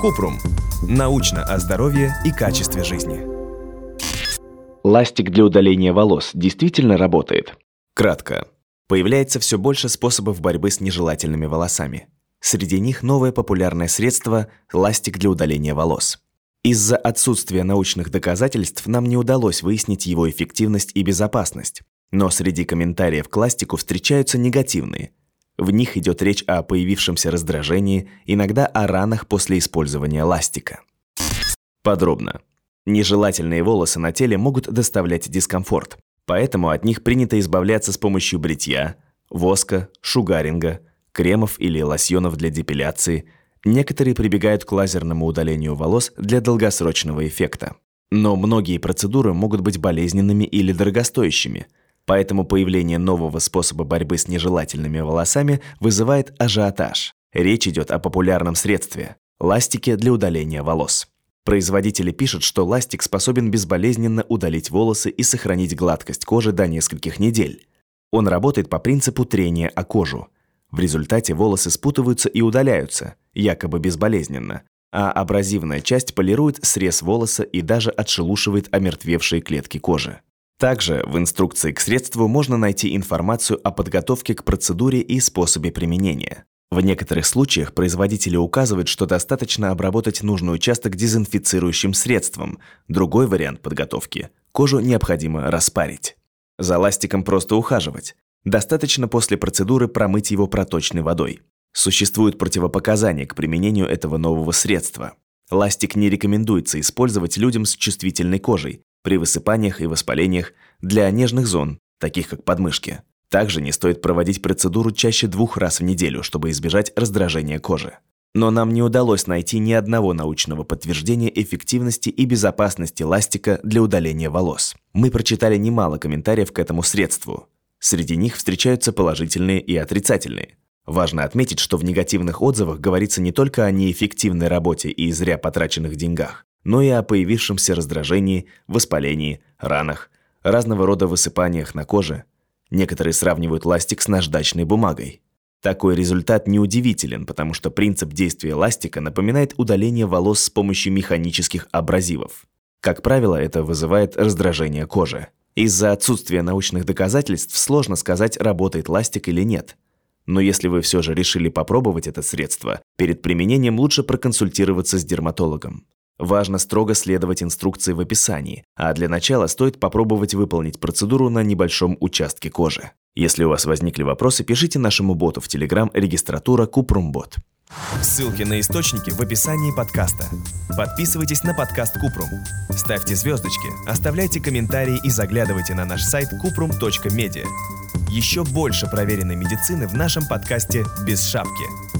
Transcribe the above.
Купрум. Научно о здоровье и качестве жизни. Ластик для удаления волос действительно работает? Кратко. Появляется все больше способов борьбы с нежелательными волосами. Среди них новое популярное средство – ластик для удаления волос. Из-за отсутствия научных доказательств нам не удалось выяснить его эффективность и безопасность. Но среди комментариев к ластику встречаются негативные. В них идет речь о появившемся раздражении, иногда о ранах после использования ластика. Подробно. Нежелательные волосы на теле могут доставлять дискомфорт, поэтому от них принято избавляться с помощью бритья, воска, шугаринга, кремов или лосьонов для депиляции. Некоторые прибегают к лазерному удалению волос для долгосрочного эффекта. Но многие процедуры могут быть болезненными или дорогостоящими – Поэтому появление нового способа борьбы с нежелательными волосами вызывает ажиотаж. Речь идет о популярном средстве – ластике для удаления волос. Производители пишут, что ластик способен безболезненно удалить волосы и сохранить гладкость кожи до нескольких недель. Он работает по принципу трения о кожу. В результате волосы спутываются и удаляются, якобы безболезненно, а абразивная часть полирует срез волоса и даже отшелушивает омертвевшие клетки кожи. Также в инструкции к средству можно найти информацию о подготовке к процедуре и способе применения. В некоторых случаях производители указывают, что достаточно обработать нужный участок дезинфицирующим средством. Другой вариант подготовки – кожу необходимо распарить. За ластиком просто ухаживать. Достаточно после процедуры промыть его проточной водой. Существуют противопоказания к применению этого нового средства. Ластик не рекомендуется использовать людям с чувствительной кожей, при высыпаниях и воспалениях для нежных зон, таких как подмышки. Также не стоит проводить процедуру чаще двух раз в неделю, чтобы избежать раздражения кожи. Но нам не удалось найти ни одного научного подтверждения эффективности и безопасности ластика для удаления волос. Мы прочитали немало комментариев к этому средству. Среди них встречаются положительные и отрицательные. Важно отметить, что в негативных отзывах говорится не только о неэффективной работе и зря потраченных деньгах, но и о появившемся раздражении, воспалении, ранах, разного рода высыпаниях на коже. Некоторые сравнивают ластик с наждачной бумагой. Такой результат неудивителен, потому что принцип действия ластика напоминает удаление волос с помощью механических абразивов. Как правило, это вызывает раздражение кожи. Из-за отсутствия научных доказательств сложно сказать, работает ластик или нет. Но если вы все же решили попробовать это средство, перед применением лучше проконсультироваться с дерматологом. Важно строго следовать инструкции в описании, а для начала стоит попробовать выполнить процедуру на небольшом участке кожи. Если у вас возникли вопросы, пишите нашему боту в Telegram регистратура Купрумбот. Ссылки на источники в описании подкаста. Подписывайтесь на подкаст Купрум. Ставьте звездочки, оставляйте комментарии и заглядывайте на наш сайт kuprum.media. Еще больше проверенной медицины в нашем подкасте «Без шапки».